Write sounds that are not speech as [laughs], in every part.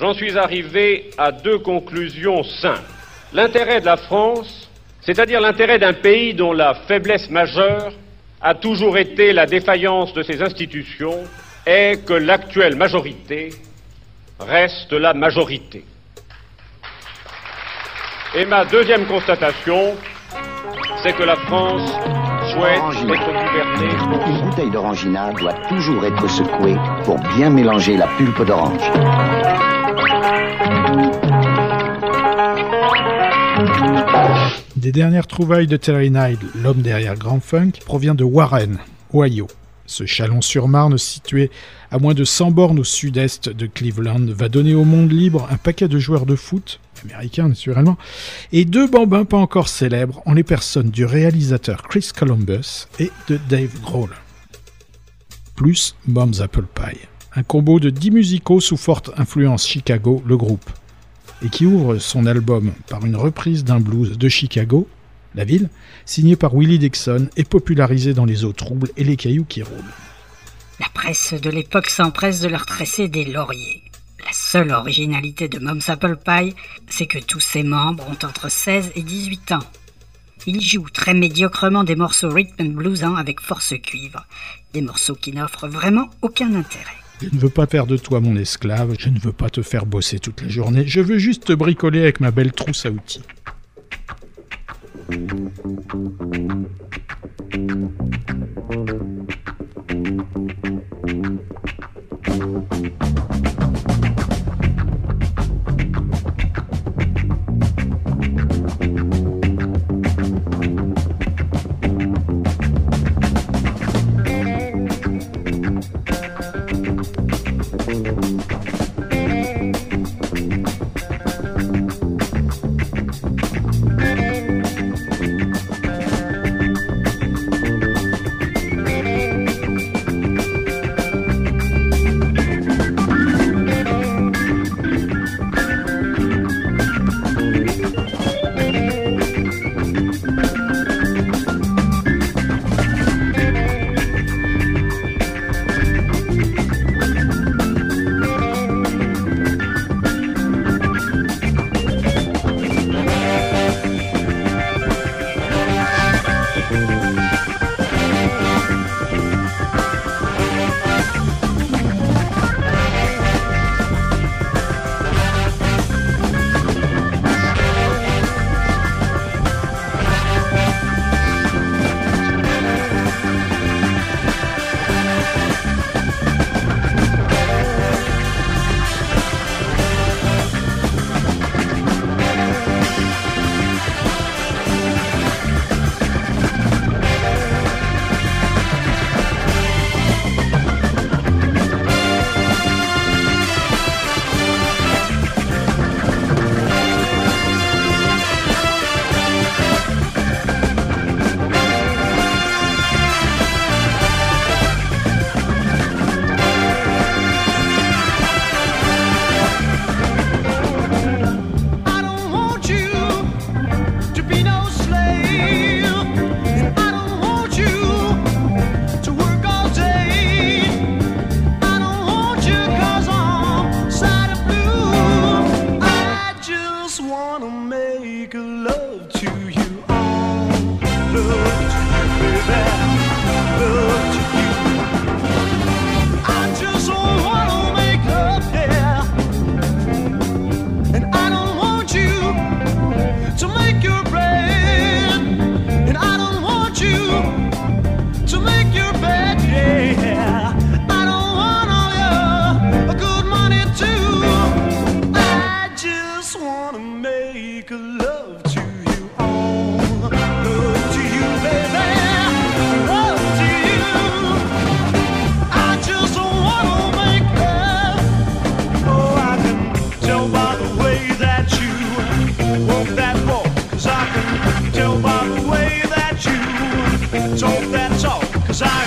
j'en suis arrivé à deux conclusions simples. L'intérêt de la France, c'est-à-dire l'intérêt d'un pays dont la faiblesse majeure a toujours été la défaillance de ses institutions, est que l'actuelle majorité reste la majorité. Et ma deuxième constatation, c'est que la France souhaite être gouvernée. Une bouteille d'orangina doit toujours être secouée pour bien mélanger la pulpe d'orange. Des dernières trouvailles de Terry Knight, l'homme derrière Grand Funk, provient de Warren, Ohio. Ce Chalon-sur-Marne, situé à moins de 100 bornes au sud-est de Cleveland, va donner au monde libre un paquet de joueurs de foot, américains naturellement, et deux bambins pas encore célèbres en les personnes du réalisateur Chris Columbus et de Dave Grohl. Plus Mom's Apple Pie, un combo de 10 musicaux sous forte influence Chicago, le groupe, et qui ouvre son album par une reprise d'un blues de Chicago, la ville, signé par Willie Dixon et popularisé dans les eaux troubles et les cailloux qui roulent. La presse de l'époque s'empresse de leur tresser des lauriers. La seule originalité de Mom's Apple Pie, c'est que tous ses membres ont entre 16 et 18 ans. Ils jouent très médiocrement des morceaux rhythm and bluesants avec force cuivre, des morceaux qui n'offrent vraiment aucun intérêt. Je ne veux pas faire de toi mon esclave, je ne veux pas te faire bosser toute la journée, je veux juste te bricoler avec ma belle trousse à outils.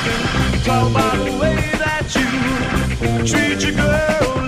Can tell by the way that you treat your girl.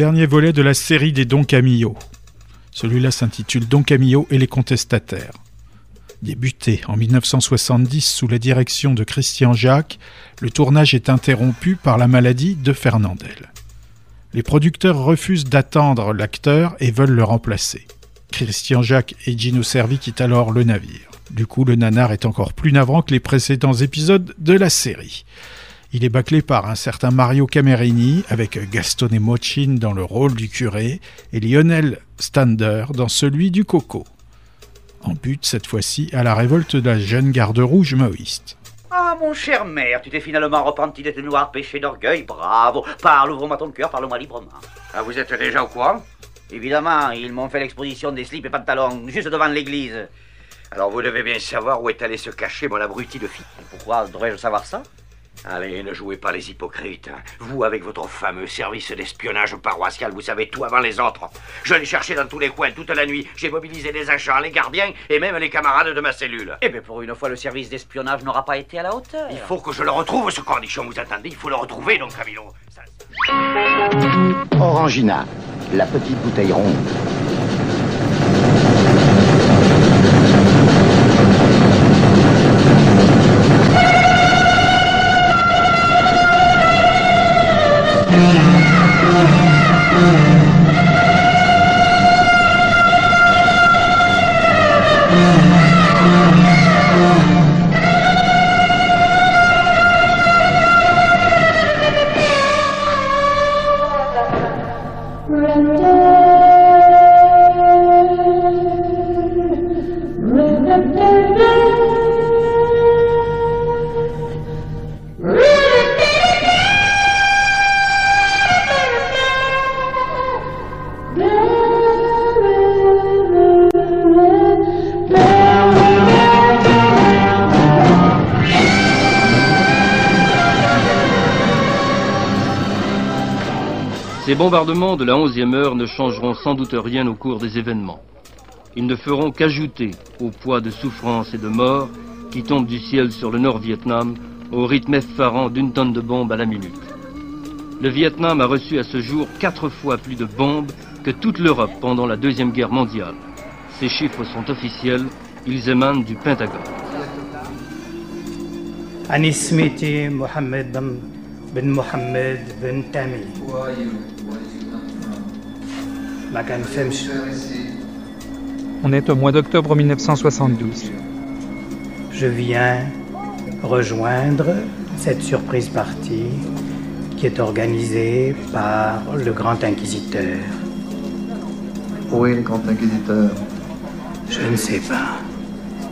Dernier volet de la série des Don Camillo. Celui-là s'intitule Don Camillo et les contestataires. Débuté en 1970 sous la direction de Christian Jacques, le tournage est interrompu par la maladie de Fernandel. Les producteurs refusent d'attendre l'acteur et veulent le remplacer. Christian Jacques et Gino Servi quittent alors le navire. Du coup, le nanar est encore plus navrant que les précédents épisodes de la série. Il est bâclé par un certain Mario Camerini avec Gastone Mochin dans le rôle du curé et Lionel Stander dans celui du coco. En but cette fois-ci à la révolte de la jeune garde rouge maoïste. Ah, mon cher maire, tu t'es finalement repenti de tes noirs péchés d'orgueil. Bravo. Parle, ouvre-moi ton cœur, parle-moi librement. Ah, vous êtes déjà au courant? Évidemment, ils m'ont fait l'exposition des slips et pantalons, juste devant l'église. Alors vous devez bien savoir où est allé se cacher mon abruti de fille. Pourquoi devrais-je savoir ça? Allez, ne jouez pas les hypocrites. hein. Vous, avec votre fameux service d'espionnage paroissial, vous savez tout avant les autres. Je l'ai cherché dans tous les coins toute la nuit. J'ai mobilisé les agents, les gardiens et même les camarades de ma cellule. Eh bien, pour une fois, le service d'espionnage n'aura pas été à la hauteur. Il faut que je le retrouve, ce cornichon, vous attendez Il faut le retrouver, donc, Camilo. Ça- Orangina, la petite bouteille ronde. bombardements de la 11e heure ne changeront sans doute rien au cours des événements. Ils ne feront qu'ajouter au poids de souffrance et de mort qui tombent du ciel sur le Nord-Vietnam au rythme effarant d'une tonne de bombes à la minute. Le Vietnam a reçu à ce jour quatre fois plus de bombes que toute l'Europe pendant la Deuxième Guerre mondiale. Ces chiffres sont officiels, ils émanent du Pentagone. أنا سميتي محمد بن بن محمد بن تامي ما كنفهمش on est au mois d'octobre 1972. Je viens rejoindre cette surprise partie qui est organisée par le grand inquisiteur. Où est le grand inquisiteur? Je ne sais pas.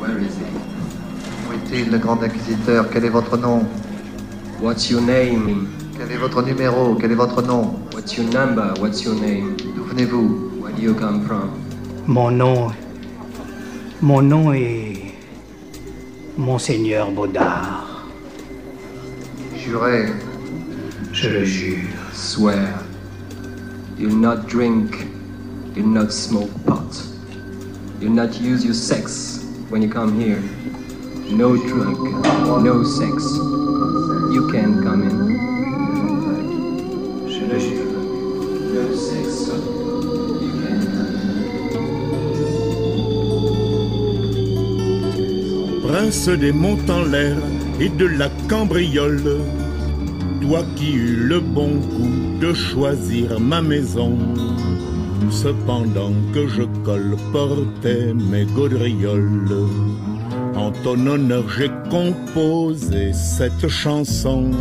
Où est-il, le grand inquisiteur? Quel est votre nom? What's your name? Quel est votre numéro? Quel est votre nom? What's your number? What's your name? Where do you come from? Mon nom, mon nom est Monseigneur Baudard. Jurez. Je le jure. Swear. You'll not drink. You'll not smoke pot. You'll not use your sex when you come here. No drink. No sex. You can come in. Je le jure. No sex. Prince des monts en l'air et de la cambriole, toi qui eus le bon goût de choisir ma maison, cependant que je colportais mes gaudrioles, en ton honneur j'ai composé cette chanson.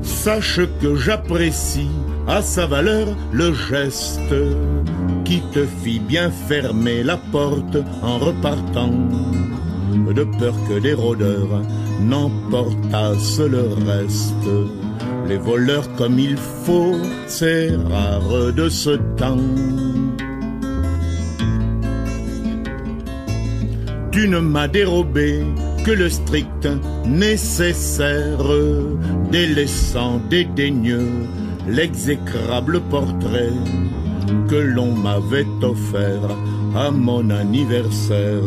Sache que j'apprécie à sa valeur le geste qui te fit bien fermer la porte en repartant, de peur que les rôdeurs n'emportassent le reste. Les voleurs comme il faut, c'est rare de ce temps. Tu ne m'as dérobé que le strict nécessaire, délaissant dédaigneux l'exécrable portrait que l'on m'avait offert à mon anniversaire.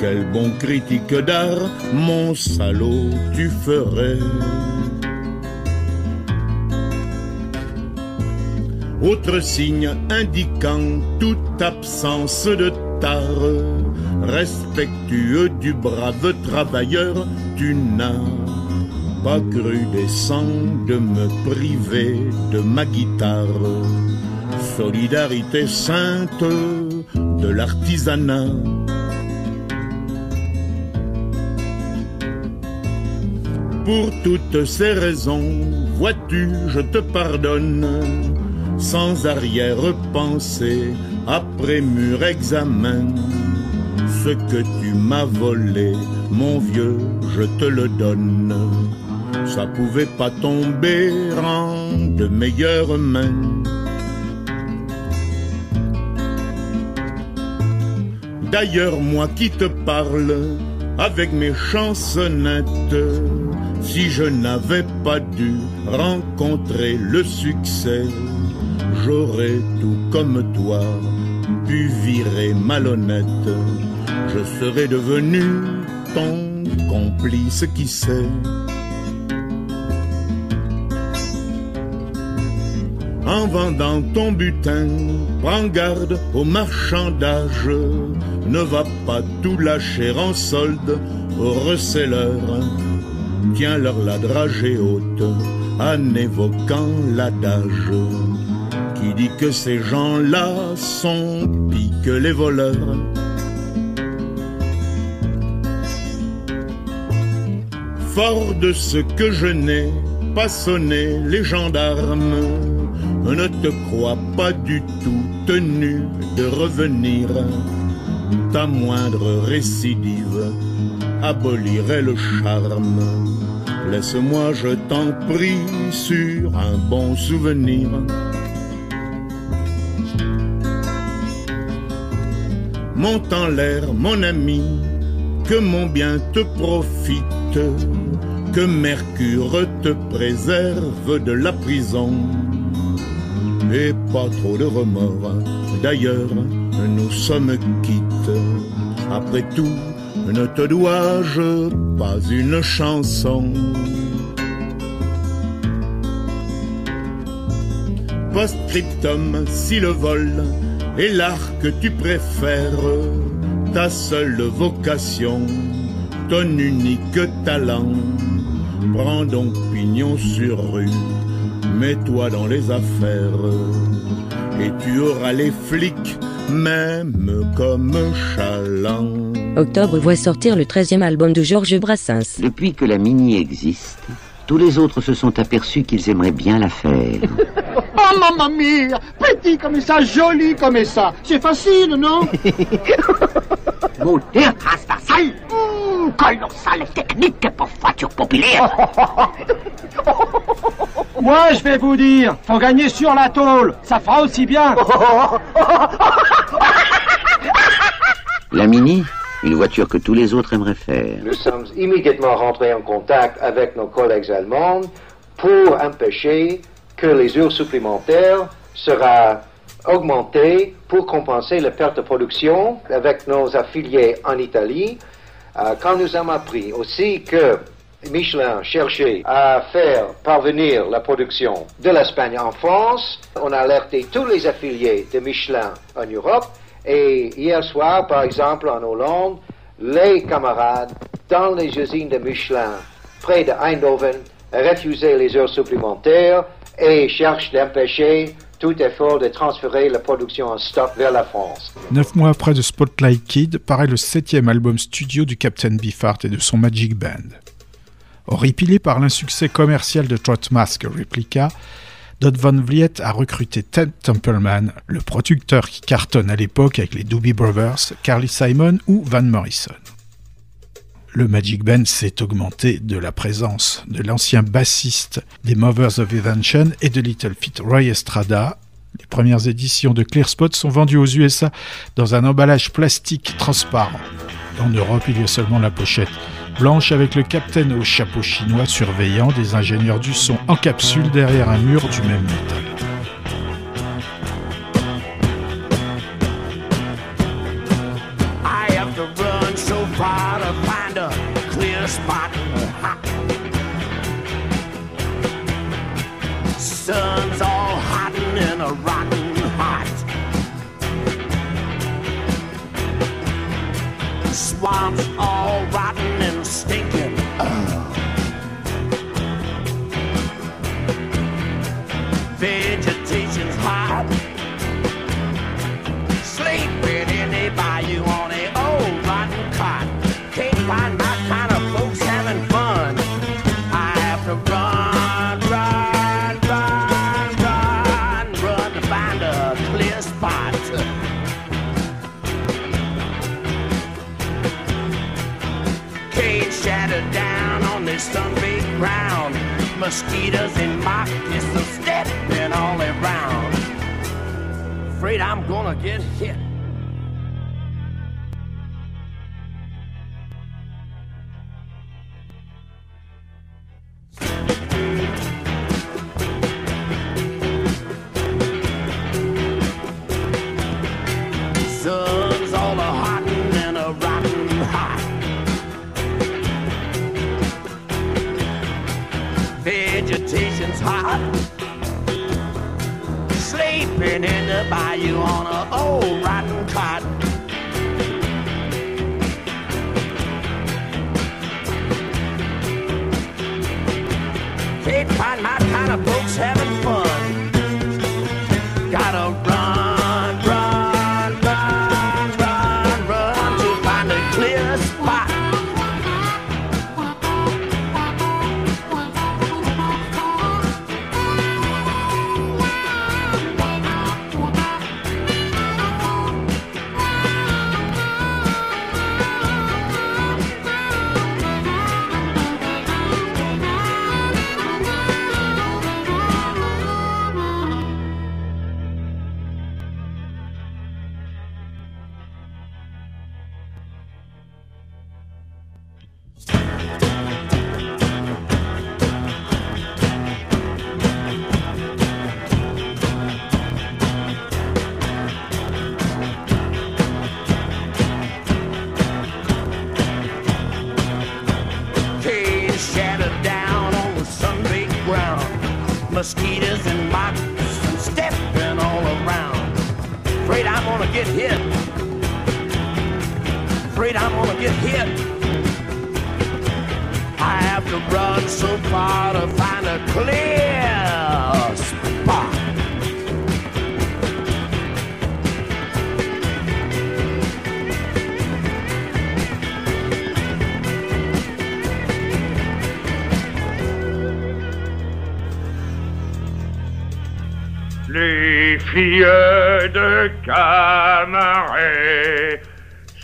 Quel bon critique d'art, mon salaud, tu ferais. Autre signe indiquant toute absence de tare, respectueux du brave travailleur, tu n'as pas cru décent de me priver de ma guitare. Solidarité sainte de l'artisanat. Pour toutes ces raisons, vois-tu, je te pardonne, sans arrière-pensée, après mûr examen. Ce que tu m'as volé, mon vieux, je te le donne. Ça pouvait pas tomber en de meilleures mains. D'ailleurs, moi qui te parle avec mes chansonnettes, si je n'avais pas dû rencontrer le succès, j'aurais tout comme toi pu virer malhonnête. Je serais devenu ton complice qui sait. En vendant ton butin, prends garde au marchandage. Ne va pas tout lâcher en solde aux receleurs. Tiens-leur la dragée haute en évoquant l'adage qui dit que ces gens-là sont pis que les voleurs. Fort de ce que je n'ai pas sonné les gendarmes, ne te crois pas du tout tenu de revenir. Ta moindre récidive abolirait le charme. Laisse-moi, je t'en prie, sur un bon souvenir. Monte en l'air, mon ami, que mon bien te profite, que Mercure te préserve de la prison et pas trop de remords. D'ailleurs, nous sommes quittes. Après tout, ne te dois-je pas une chanson? Post-scriptum, si le vol est l'art que tu préfères, ta seule vocation, ton unique talent, prends donc pignon sur rue mets-toi dans les affaires et tu auras les flics même comme chaland. Octobre voit sortir le 13e album de Georges Brassens. Depuis que la Mini existe, tous les autres se sont aperçus qu'ils aimeraient bien la faire. [laughs] oh mamma mia Petit comme ça, joli comme ça. C'est facile, non? Modern transversal. Mmh, colossale technique pour voiture populaire. [laughs] Moi, je vais vous dire, faut gagner sur la tôle. Ça fera aussi bien. La Mini, une voiture que tous les autres aimeraient faire. Nous sommes immédiatement rentrés en contact avec nos collègues allemands pour empêcher que les heures supplémentaires soient augmentées pour compenser les pertes de production avec nos affiliés en Italie. Euh, quand nous avons appris aussi que Michelin cherchait à faire parvenir la production de l'Espagne en France. On a alerté tous les affiliés de Michelin en Europe. Et hier soir, par exemple, en Hollande, les camarades dans les usines de Michelin près de Eindhoven refusaient les heures supplémentaires et cherchent d'empêcher tout effort de transférer la production en stock vers la France. Neuf mois après de Spotlight Kid, paraît le septième album studio du Captain Beefheart et de son Magic Band. Horripilé par l'insuccès commercial de Trotmask Replica, Dot Van Vliet a recruté Ted Templeman, le producteur qui cartonne à l'époque avec les Doobie Brothers, Carly Simon ou Van Morrison. Le Magic Band s'est augmenté de la présence de l'ancien bassiste des Mothers of Invention et de Little Feat Roy Estrada. Les premières éditions de Clear Spot sont vendues aux USA dans un emballage plastique transparent. En Europe, il y a seulement la pochette blanche avec le capitaine au chapeau chinois surveillant des ingénieurs du son en capsule derrière un mur du même métal. Find my kind of folks having Filles de Camaret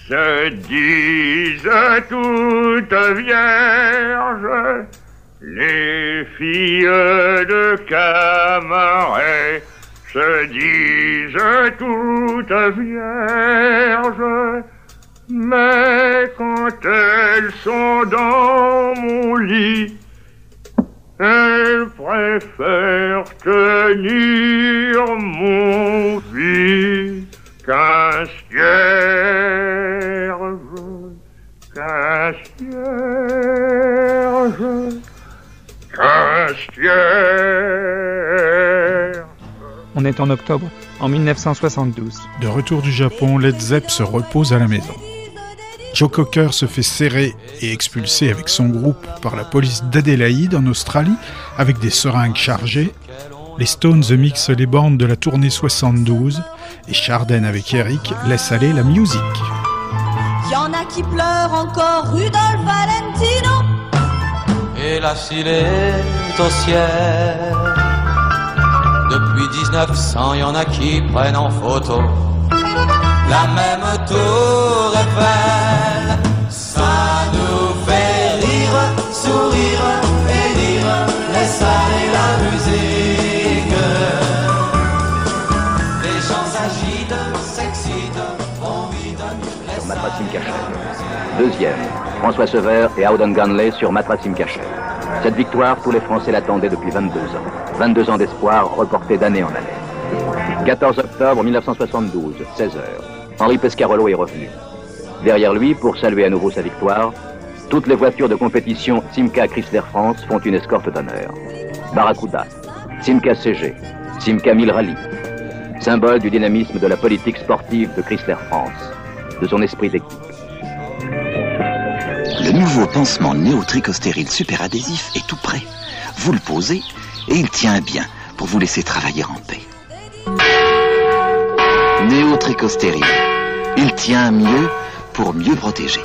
se disent toutes vierges. Les filles de Camaret se disent toutes vierges. Mais quand elles sont dans mon lit, elle préfère tenir mon fils qu'un cierge, qu'un cierge, qu'un cierge. On est en octobre, en 1972. De retour du Japon, Led Zepp se repose à la maison. Joe Cocker se fait serrer et expulser avec son groupe par la police d'Adélaïde en Australie avec des seringues chargées. Les Stones mixent les bandes de la tournée 72 et Charden avec Eric laisse aller la musique. Y en a qui pleurent encore Rudolph Valentino. Il est au ciel. Depuis 1900, y en a qui prennent en photo la même tour Eiffel. Ça nous fait rire, sourire et dire laisse aller la musique. Les gens s'agitent, s'excitent, vite, laisse Matrasim Cachet. Deuxième, François Sever et Howden Ganley sur Matrasim Cachet. Cette victoire, tous les Français l'attendaient depuis 22 ans. 22 ans d'espoir reportés d'année en année. 14 octobre 1972, 16 heures. Henri Pescarolo est revenu. Derrière lui, pour saluer à nouveau sa victoire, toutes les voitures de compétition Simca Chrysler France font une escorte d'honneur. Barracuda, Simca CG, Simca 1000 Rally, symbole du dynamisme de la politique sportive de Chrysler France, de son esprit d'équipe. Le nouveau pansement néotricostérile super adhésif est tout prêt. Vous le posez et il tient bien pour vous laisser travailler en paix. Il tient mieux pour mieux protéger.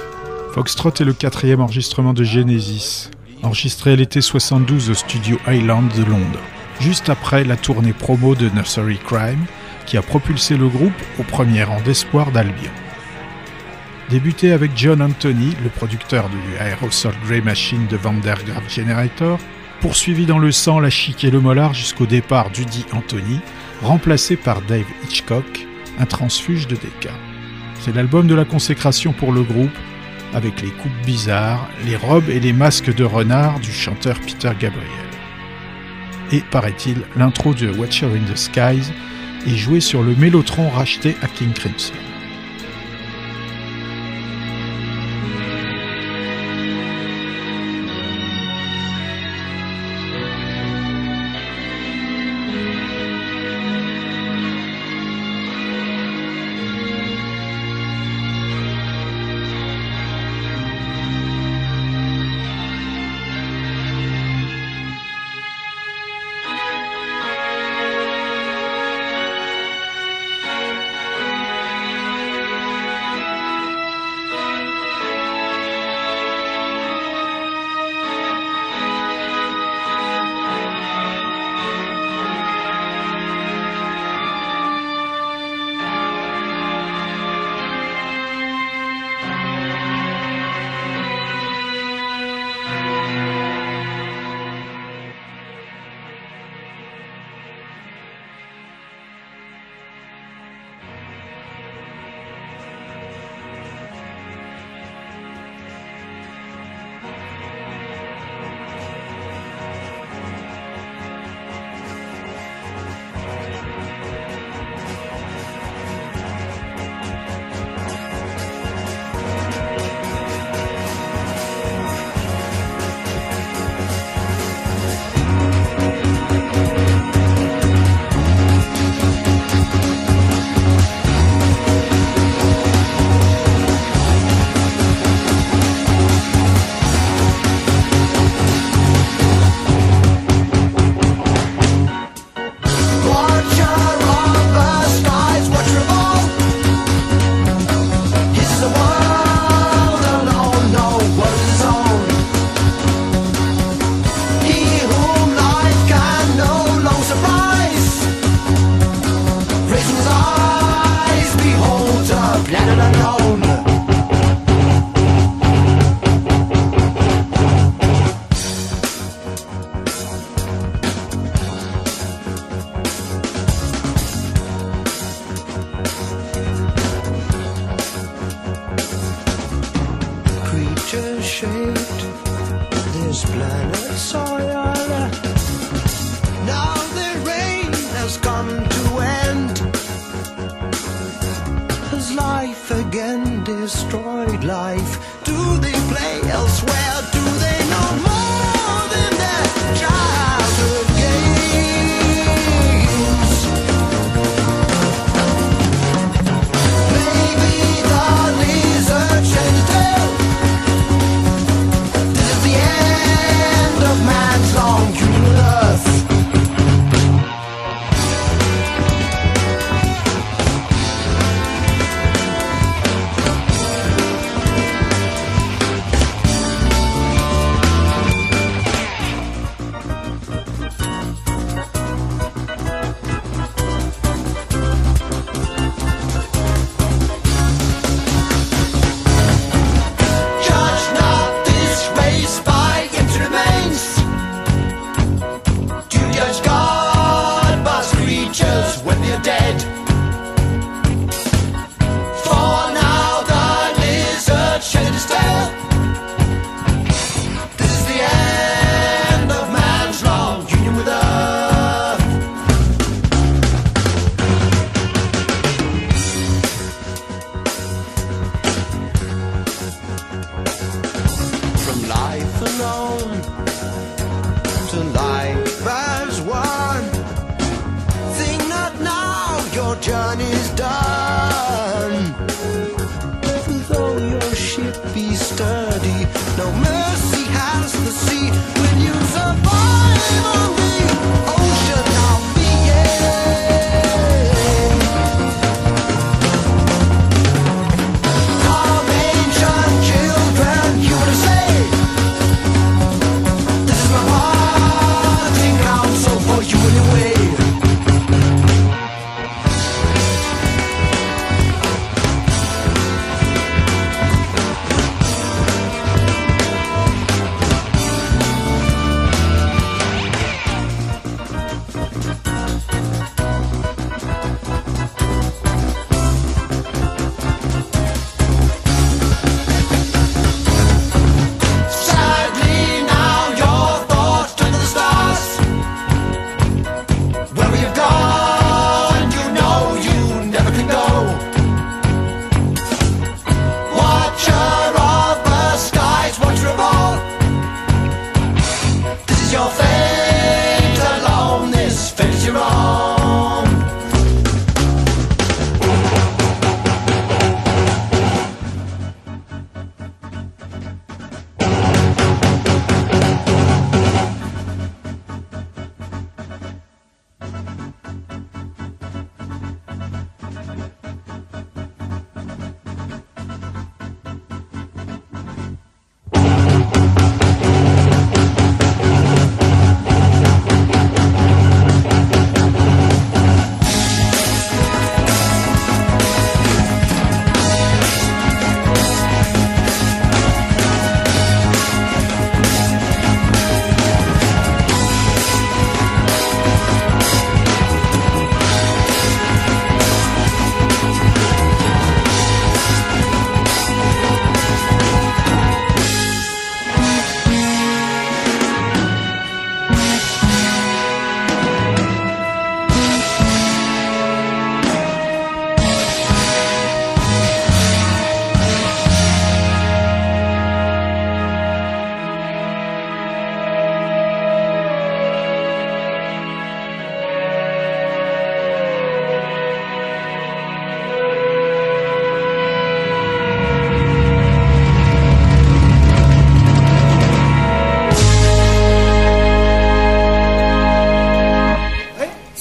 Foxtrot est le quatrième enregistrement de Genesis, enregistré l'été 72 au studio Island de Londres, juste après la tournée promo de Nursery Crime, qui a propulsé le groupe au premier rang d'espoir d'Albion. Débuté avec John Anthony, le producteur du Aerosol Grey Machine de Vandergraaf Generator, poursuivi dans le sang, la chic et le molar jusqu'au départ d'Udi Anthony, remplacé par Dave Hitchcock, un transfuge de DK. C'est l'album de la consécration pour le groupe, avec les coupes bizarres, les robes et les masques de renard du chanteur Peter Gabriel. Et, paraît-il, l'intro de Watcher in the Skies est jouée sur le Mélotron racheté à King Crimson. planet science.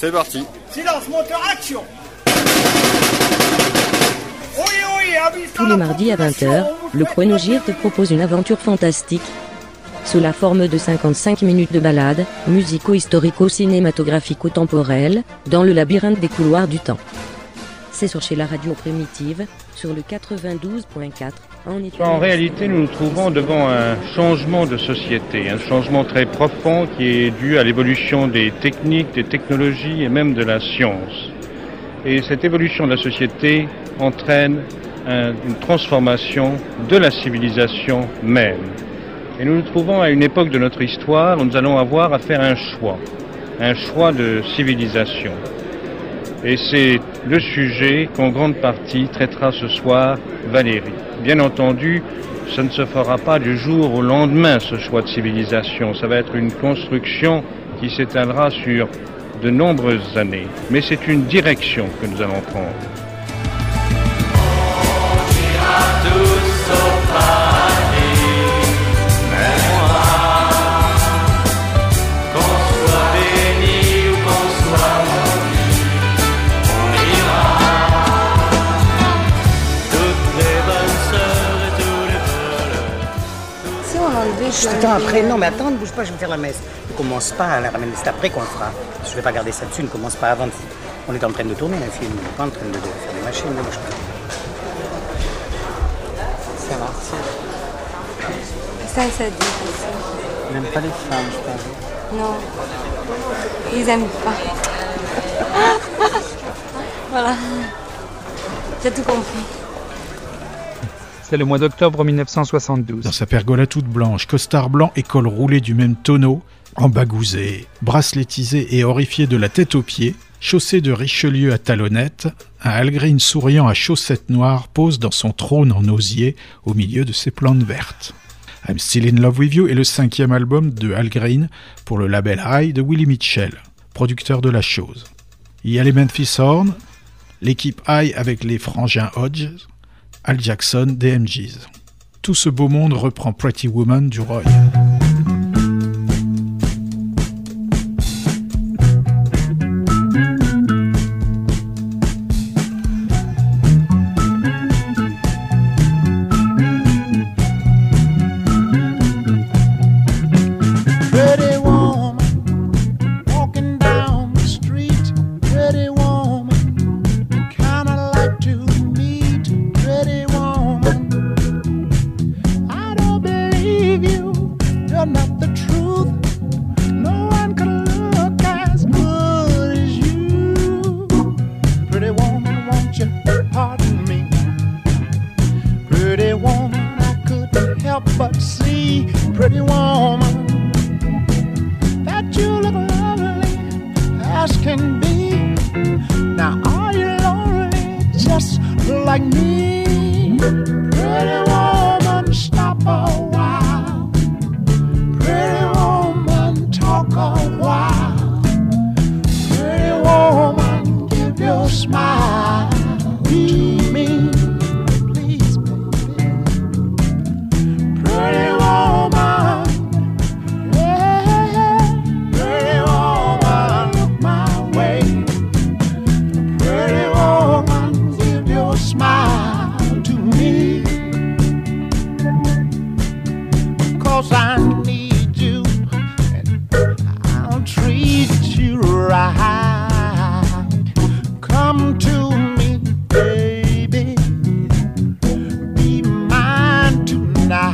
C'est parti. Silence, moteur, action Oui, oui, avise Tous les mardis à 20h, le Chronogir te propose une aventure fantastique. Sous la forme de 55 minutes de balade, musico-historico-cinématographico-temporelle, dans le labyrinthe des couloirs du temps. C'est sur chez la radio primitive, sur le 92.4, en En réalité, nous nous trouvons devant un changement de société, un changement très profond qui est dû à l'évolution des techniques, des technologies et même de la science. Et cette évolution de la société entraîne un- une transformation de la civilisation même. Et nous nous trouvons à une époque de notre histoire où nous allons avoir à faire un choix, un choix de civilisation. Et c'est le sujet qu'en grande partie traitera ce soir Valérie. Bien entendu, ça ne se fera pas du jour au lendemain, ce choix de civilisation. Ça va être une construction qui s'étalera sur de nombreuses années. Mais c'est une direction que nous allons prendre. T'attends après. Non, mais attends, ne bouge pas, je vais faire la messe. Ne commence pas à la ramener, c'est après qu'on le fera. Je vais pas garder ça dessus, ne commence pas avant. On est en train de tourner un film, on n'est pas en train de, faire des machines. ne bouge pas. Ça va. Ça, ça dit aussi. Même pas les femmes, je pense. Non. Ils aiment pas. [laughs] voilà. T'as tout compris. C'est le mois d'octobre 1972. Dans sa pergola toute blanche, costard blanc et col roulé du même tonneau, embagousé, bracelettisé et horrifié de la tête aux pieds, chaussé de Richelieu à talonnettes, un Algreen souriant à chaussettes noires pose dans son trône en osier au milieu de ses plantes vertes. I'm Still in Love with You est le cinquième album de Al Green pour le label High de Willie Mitchell, producteur de la chose. Il y a les Memphis Horn, l'équipe High avec les frangins Hodges, Al Jackson des MGs. Tout ce beau monde reprend Pretty Woman du Roy.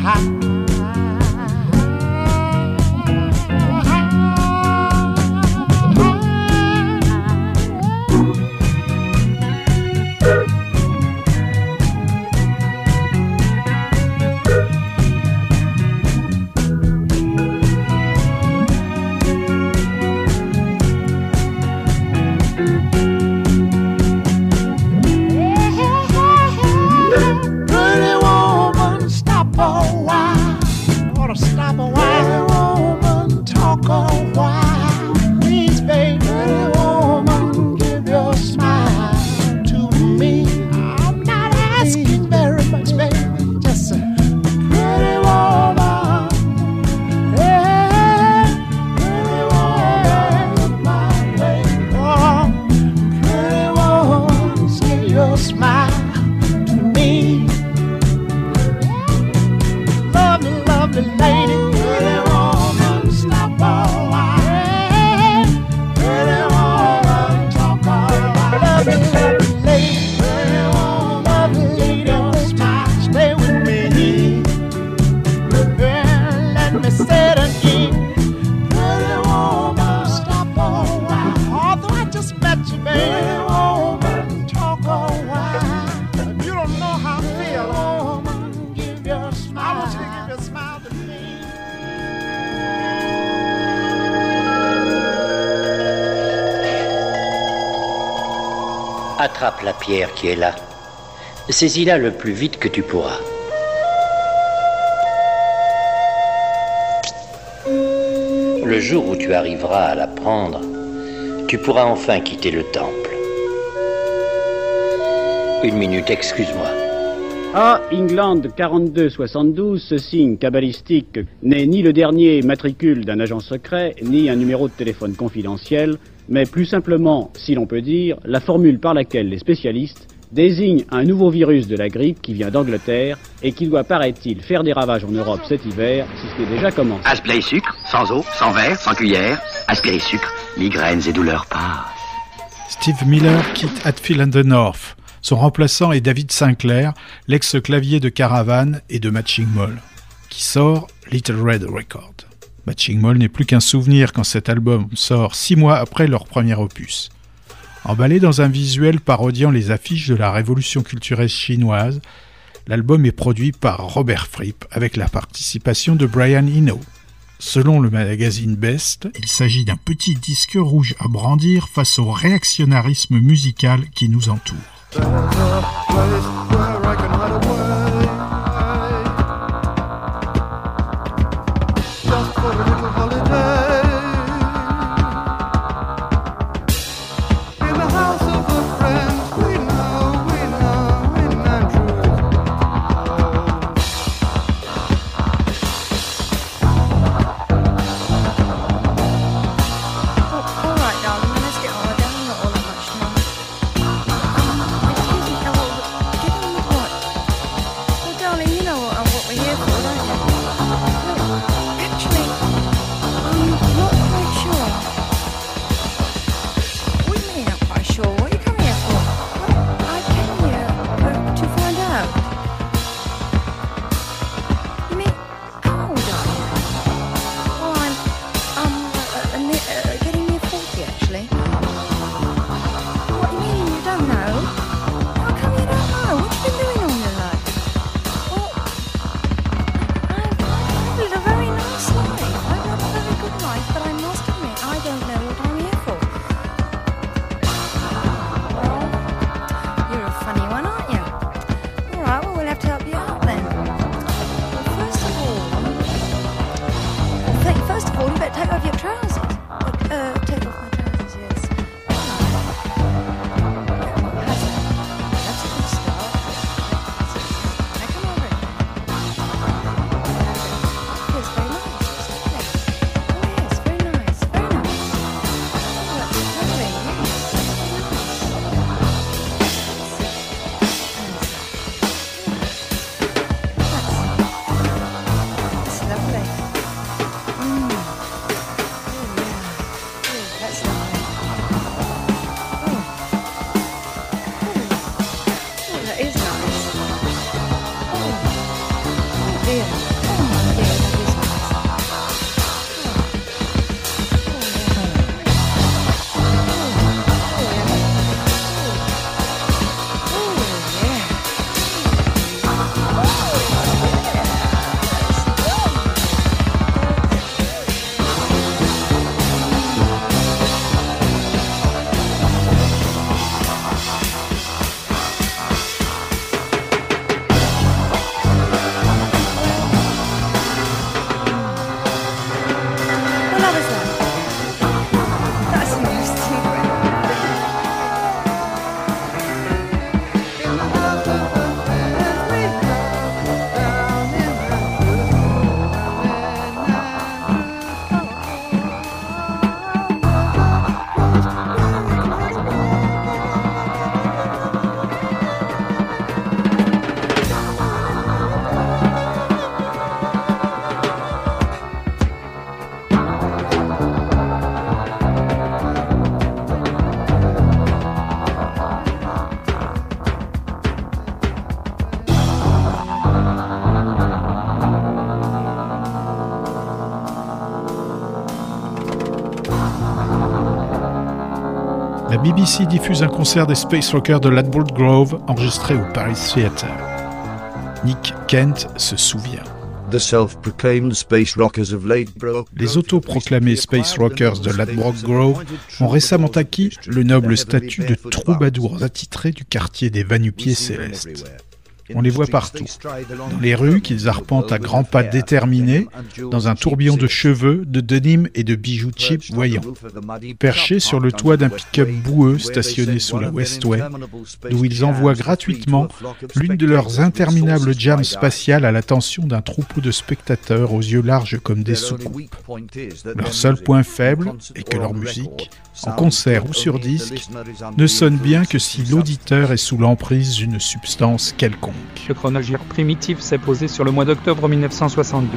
Hot. Qui est là. Saisis-la le plus vite que tu pourras. Le jour où tu arriveras à la prendre, tu pourras enfin quitter le temple. Une minute, excuse-moi. A. England 4272, ce signe cabalistique n'est ni le dernier matricule d'un agent secret, ni un numéro de téléphone confidentiel, mais plus simplement, si l'on peut dire, la formule par laquelle les spécialistes désignent un nouveau virus de la grippe qui vient d'Angleterre et qui doit, paraît-il, faire des ravages en Europe cet hiver, si ce n'est déjà commencé. Aspirer sucre, sans eau, sans verre, sans cuillère. Aspirer sucre, migraines et douleurs passent. Steve Miller quitte Hatfield and the North. Son remplaçant est David Sinclair, l'ex-clavier de Caravan et de Matching Mall, qui sort Little Red Record. Matching Mall n'est plus qu'un souvenir quand cet album sort six mois après leur premier opus. Emballé dans un visuel parodiant les affiches de la révolution culturelle chinoise, l'album est produit par Robert Fripp avec la participation de Brian Eno. Selon le magazine Best, il s'agit d'un petit disque rouge à brandir face au réactionnarisme musical qui nous entoure. BBC diffuse un concert des Space Rockers de Ladbroke Grove enregistré au Paris Theatre. Nick Kent se souvient. Les autoproclamés Space Rockers de Ladbroke Grove ont récemment acquis le noble statut de troubadours attitrés du quartier des Vanupiers célestes. On les voit partout, dans les rues qu'ils arpentent à grands pas déterminés, dans un tourbillon de cheveux, de denim et de bijoux cheap voyants. Perchés sur le toit d'un pick-up boueux stationné sous la Westway, d'où ils envoient gratuitement l'une de leurs interminables jams spatiales à l'attention d'un troupeau de spectateurs aux yeux larges comme des soucoupes. Leur seul point faible est que leur musique, en concert ou sur disque, ne sonne bien que si l'auditeur est sous l'emprise d'une substance quelconque. Le chronogir primitif s'est posé sur le mois d'octobre 1972.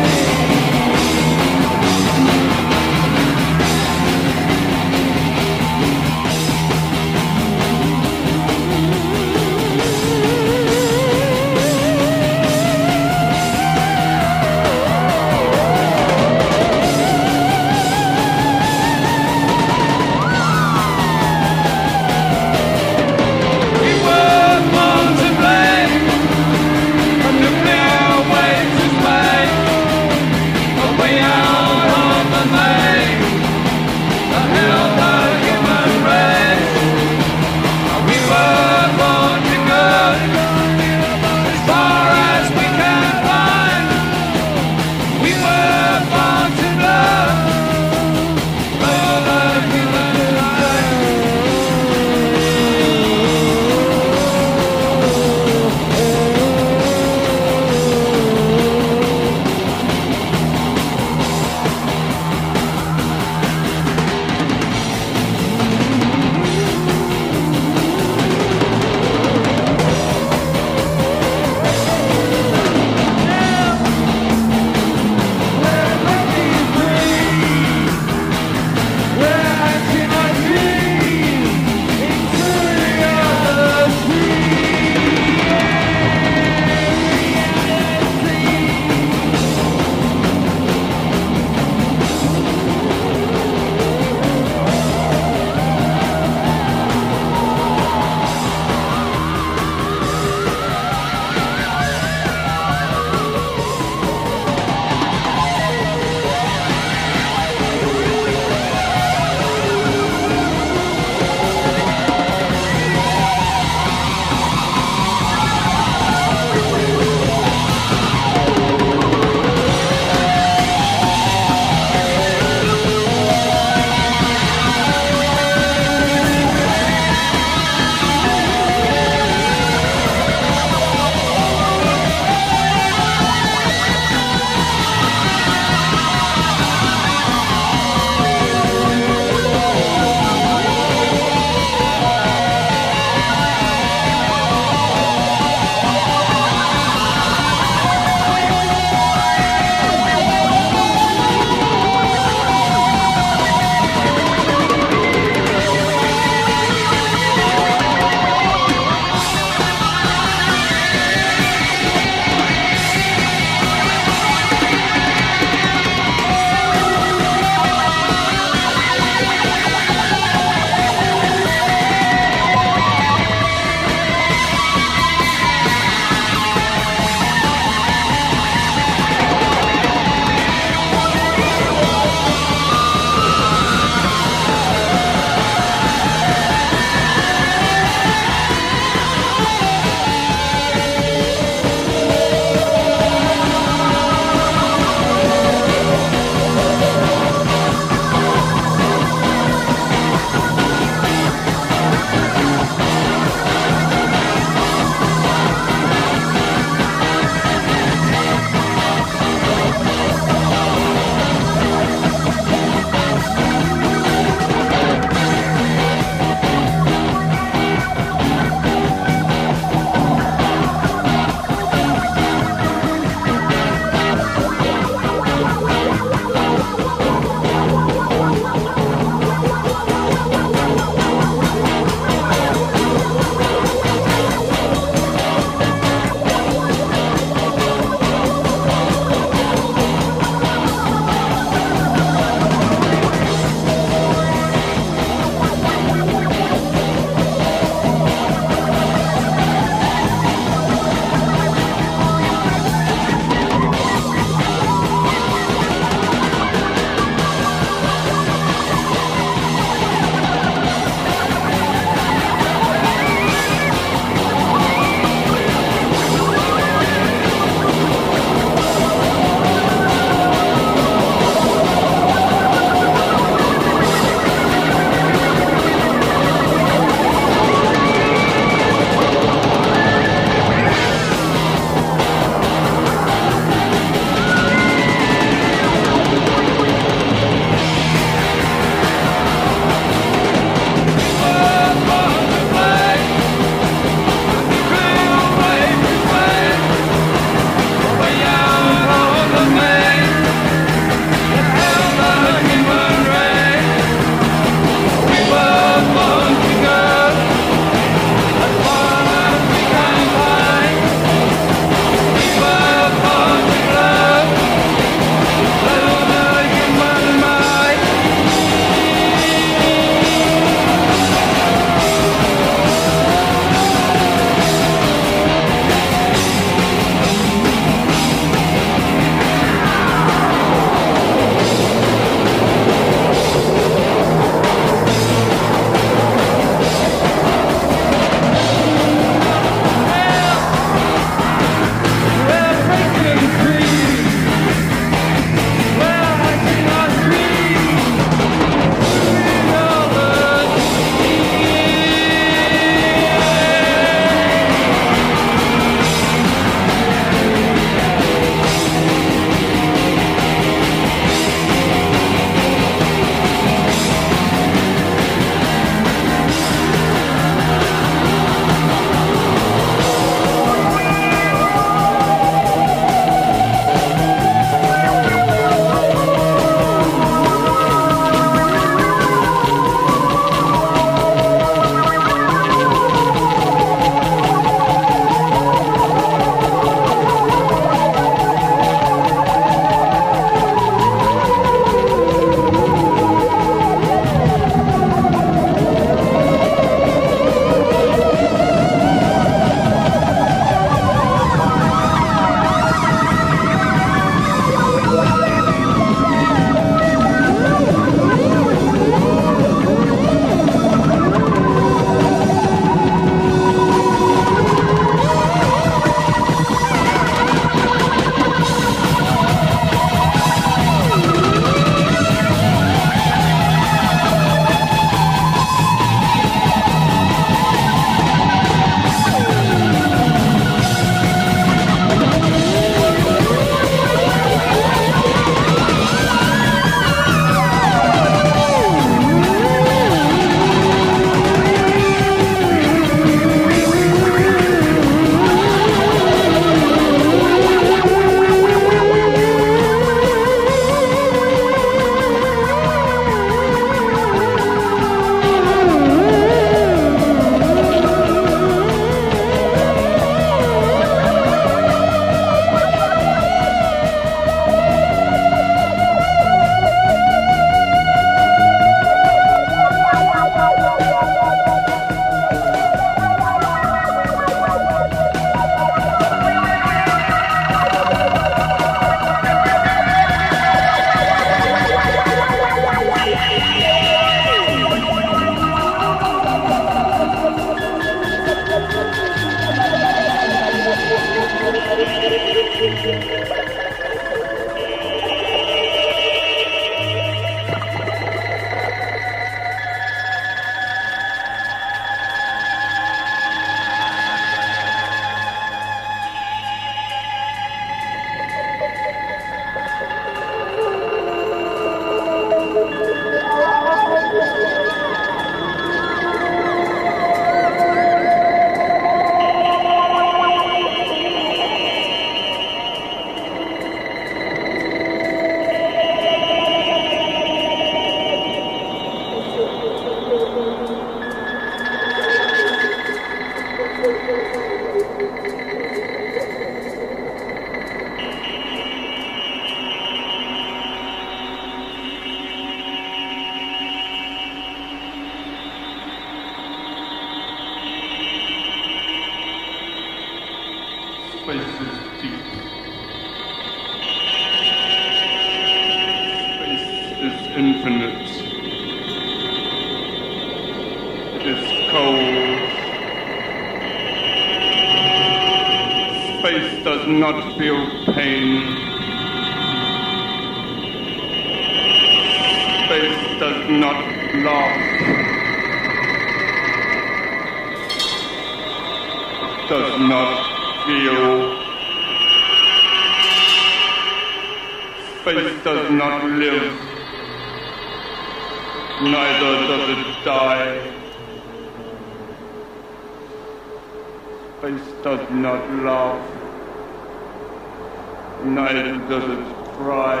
Neither does it cry.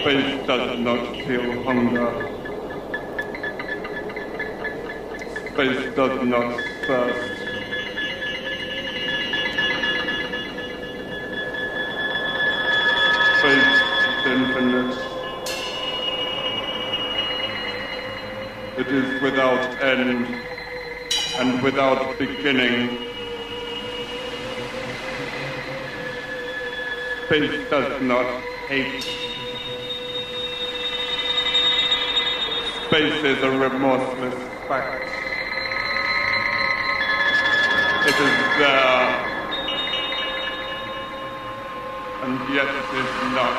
Space does not feel hunger. Space does not thirst. Space is infinite. It is without end and without beginning. Space does not hate. Space is a remorseless fact. It is there, and yet it is not.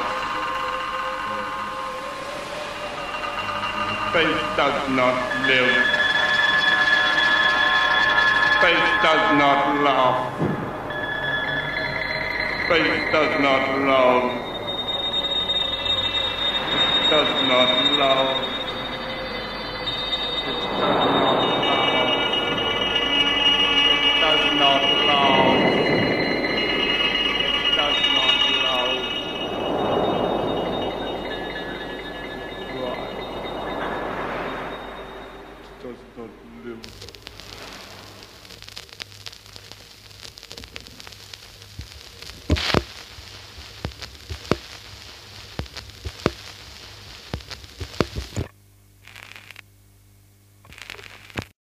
Space does not live. Space does not laugh. Space does not love. It does not love. It does not love. It